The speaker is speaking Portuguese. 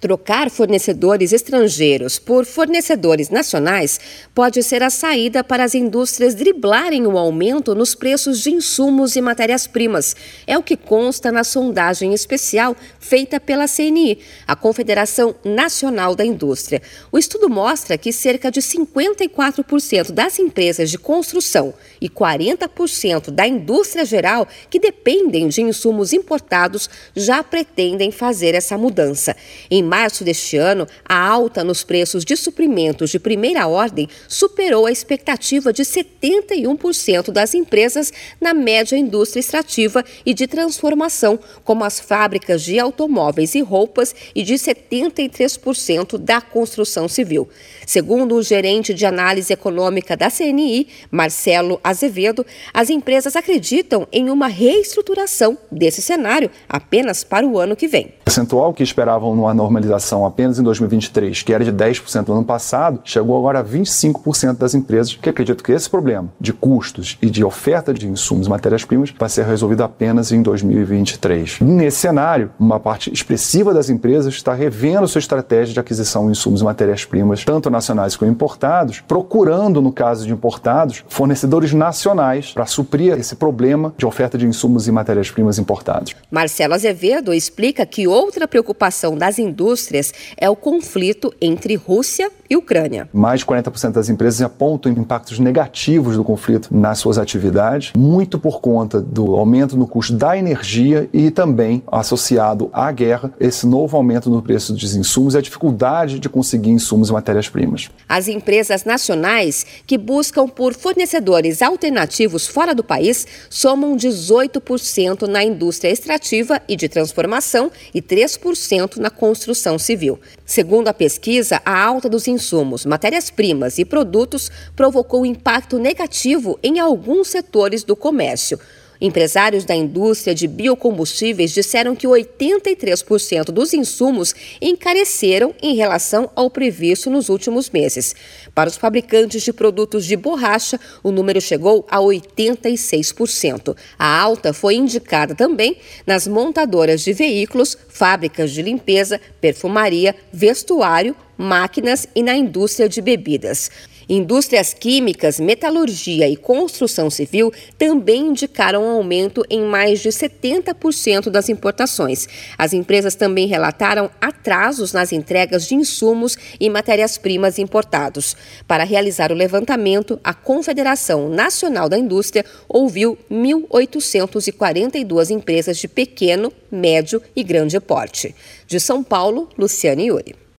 Trocar fornecedores estrangeiros por fornecedores nacionais pode ser a saída para as indústrias driblarem o aumento nos preços de insumos e matérias-primas. É o que consta na sondagem especial feita pela CNI, a Confederação Nacional da Indústria. O estudo mostra que cerca de 54% das empresas de construção e 40% da indústria geral que dependem de insumos importados já pretendem fazer essa mudança. Em março deste ano, a alta nos preços de suprimentos de primeira ordem superou a expectativa de 71% das empresas na média indústria extrativa e de transformação, como as fábricas de automóveis e roupas, e de 73% da construção civil. Segundo o gerente de análise econômica da CNI, Marcelo Azevedo, as empresas acreditam em uma reestruturação desse cenário apenas para o ano que vem. O percentual que esperavam numa apenas em 2023, que era de 10% no ano passado, chegou agora a 25% das empresas que acreditam que esse problema de custos e de oferta de insumos e matérias-primas vai ser resolvido apenas em 2023. Nesse cenário, uma parte expressiva das empresas está revendo sua estratégia de aquisição de insumos e matérias-primas, tanto nacionais como importados, procurando, no caso de importados, fornecedores nacionais para suprir esse problema de oferta de insumos e matérias-primas importados. Marcelo Azevedo explica que outra preocupação das indústrias é o conflito entre Rússia e Ucrânia. Mais de 40% das empresas apontam impactos negativos do conflito nas suas atividades, muito por conta do aumento no custo da energia e também associado à guerra, esse novo aumento no preço dos insumos e a dificuldade de conseguir insumos e matérias-primas. As empresas nacionais que buscam por fornecedores alternativos fora do país somam 18% na indústria extrativa e de transformação e 3% na construção civil. Segundo a pesquisa, a alta dos insumos, matérias-primas e produtos provocou impacto negativo em alguns setores do comércio. Empresários da indústria de biocombustíveis disseram que 83% dos insumos encareceram em relação ao previsto nos últimos meses. Para os fabricantes de produtos de borracha, o número chegou a 86%. A alta foi indicada também nas montadoras de veículos, fábricas de limpeza, perfumaria, vestuário, máquinas e na indústria de bebidas. Indústrias químicas, metalurgia e construção civil também indicaram um aumento em mais de 70% das importações. As empresas também relataram atrasos nas entregas de insumos e matérias-primas importados. Para realizar o levantamento, a Confederação Nacional da Indústria ouviu 1.842 empresas de pequeno, médio e grande porte. De São Paulo, Luciane Yuri.